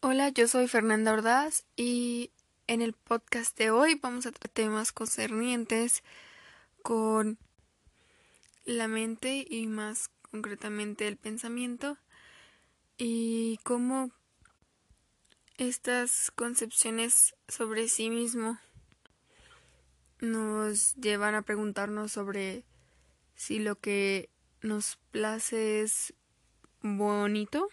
Hola, yo soy Fernanda Ordaz y en el podcast de hoy vamos a tratar temas concernientes con la mente y más concretamente el pensamiento y cómo estas concepciones sobre sí mismo nos llevan a preguntarnos sobre si lo que nos place es bonito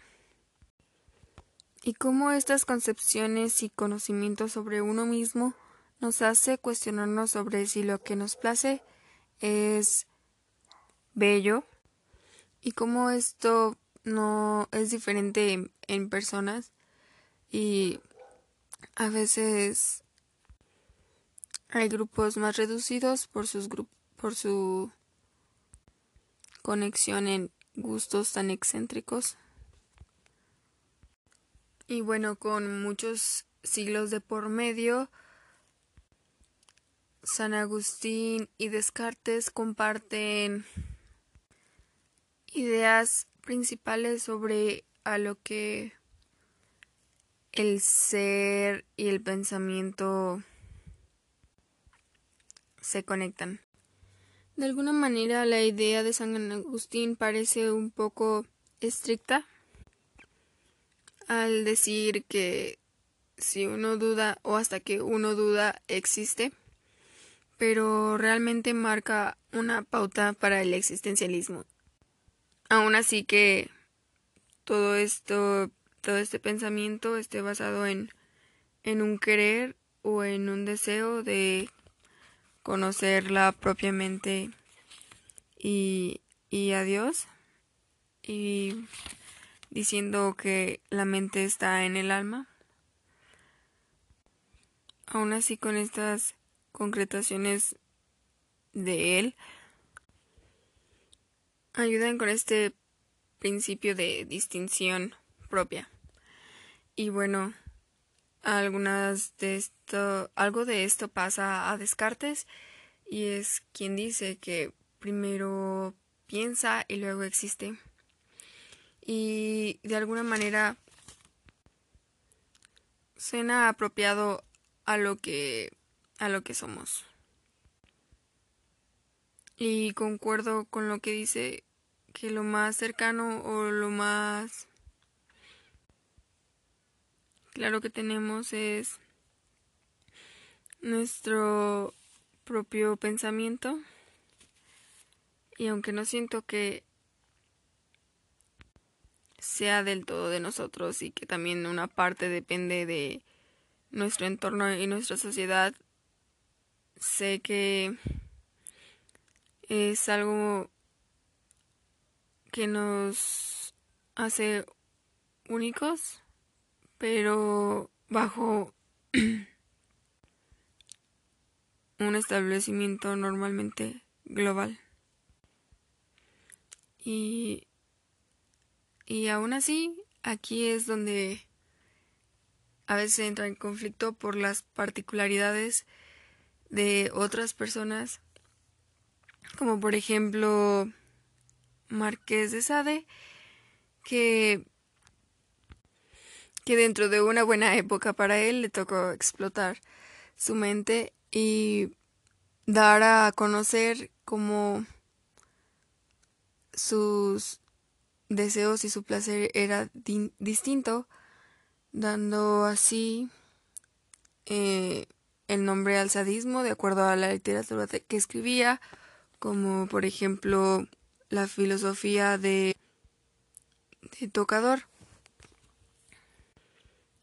y cómo estas concepciones y conocimientos sobre uno mismo nos hace cuestionarnos sobre si lo que nos place es bello y cómo esto no es diferente en, personas y a veces hay grupos más reducidos por sus por su conexión en gustos tan excéntricos y bueno, con muchos siglos de por medio, San Agustín y Descartes comparten ideas principales sobre a lo que el ser y el pensamiento se conectan. De alguna manera la idea de San Agustín parece un poco estricta al decir que si uno duda o hasta que uno duda existe, pero realmente marca una pauta para el existencialismo. Aún así que todo esto, todo este pensamiento esté basado en, en un querer o en un deseo de conocerla propiamente y, y a Dios y diciendo que la mente está en el alma. Aún así con estas concretaciones de él ayudan con este principio de distinción propia. Y bueno, algunas de esto, algo de esto pasa a Descartes y es quien dice que primero piensa y luego existe y de alguna manera suena apropiado a lo que a lo que somos. Y concuerdo con lo que dice que lo más cercano o lo más claro que tenemos es nuestro propio pensamiento. Y aunque no siento que sea del todo de nosotros y que también una parte depende de nuestro entorno y nuestra sociedad, sé que es algo que nos hace únicos, pero bajo un establecimiento normalmente global. Y y aún así, aquí es donde a veces entra en conflicto por las particularidades de otras personas, como por ejemplo Marqués de Sade, que, que dentro de una buena época para él le tocó explotar su mente y dar a conocer como sus deseos y su placer era distinto, dando así eh, el nombre al sadismo de acuerdo a la literatura que escribía, como por ejemplo la filosofía de, de tocador,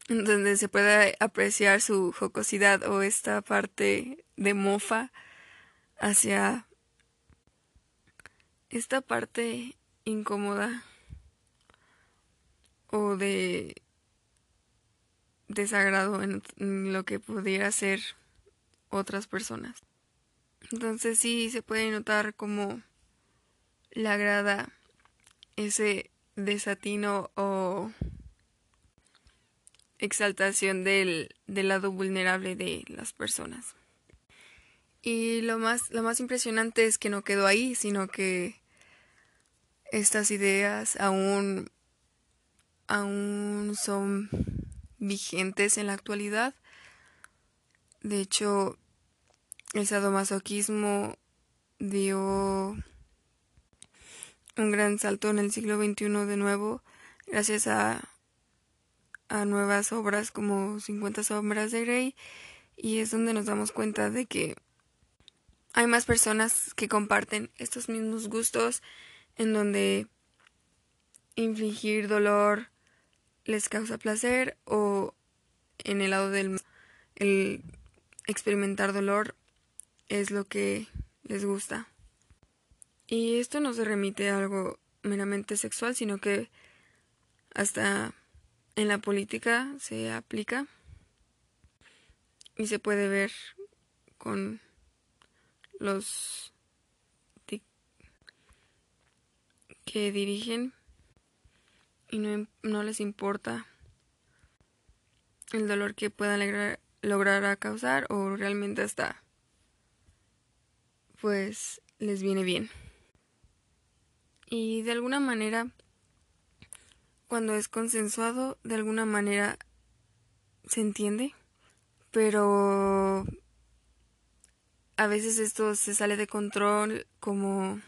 donde se puede apreciar su jocosidad o esta parte de mofa hacia esta parte incómoda o de desagrado en, lo que pudiera ser otras personas. Entonces sí se puede notar como le agrada ese desatino o exaltación del, del, lado vulnerable de las personas. Y lo más, lo más impresionante es que no quedó ahí, sino que estas ideas aún aún son vigentes en la actualidad. De hecho, el sadomasoquismo dio un gran salto en el siglo XXI de nuevo, gracias a, a nuevas obras como 50 sombras de Grey, y es donde nos damos cuenta de que hay más personas que comparten estos mismos gustos, en donde infligir dolor les causa placer o en el lado del el experimentar dolor es lo que les gusta. Y esto no se remite a algo meramente sexual, sino que hasta en la política se aplica y se puede ver con los que dirigen y no, no, les importa el dolor que puedan lograr causar o realmente hasta pues les viene bien. Y de alguna manera, cuando es consensuado, de alguna manera se entiende, pero a veces esto se sale de control como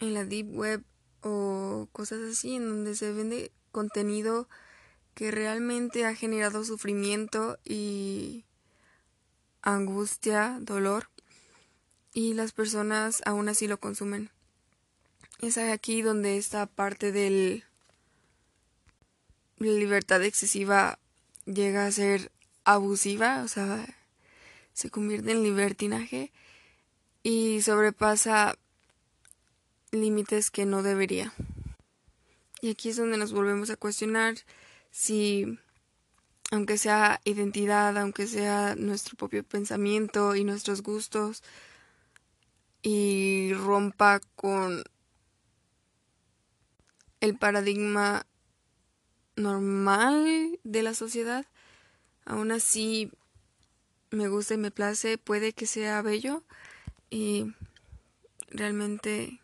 en la deep web o cosas así en donde se vende contenido que realmente ha generado sufrimiento y angustia, dolor, y las personas aún así lo consumen. Es aquí donde esta parte del la libertad excesiva llega a ser abusiva, o sea, se convierte en libertinaje y sobrepasa límites que no debería. Y aquí es donde nos volvemos a cuestionar si aunque sea identidad, aunque sea nuestro propio pensamiento y nuestros gustos, y rompa con el paradigma normal de la sociedad, aún así me gusta y me place, puede que sea bello y realmente,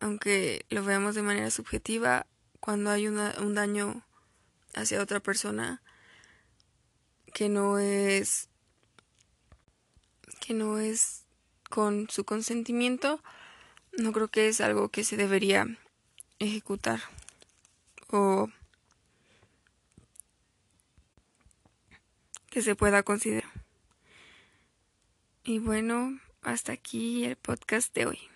aunque lo veamos de manera subjetiva, cuando hay un daño hacia otra persona, que no es que no es con su consentimiento, no creo que es algo que se debería ejecutar o que se pueda considerar. Y bueno, hasta aquí el podcast de hoy.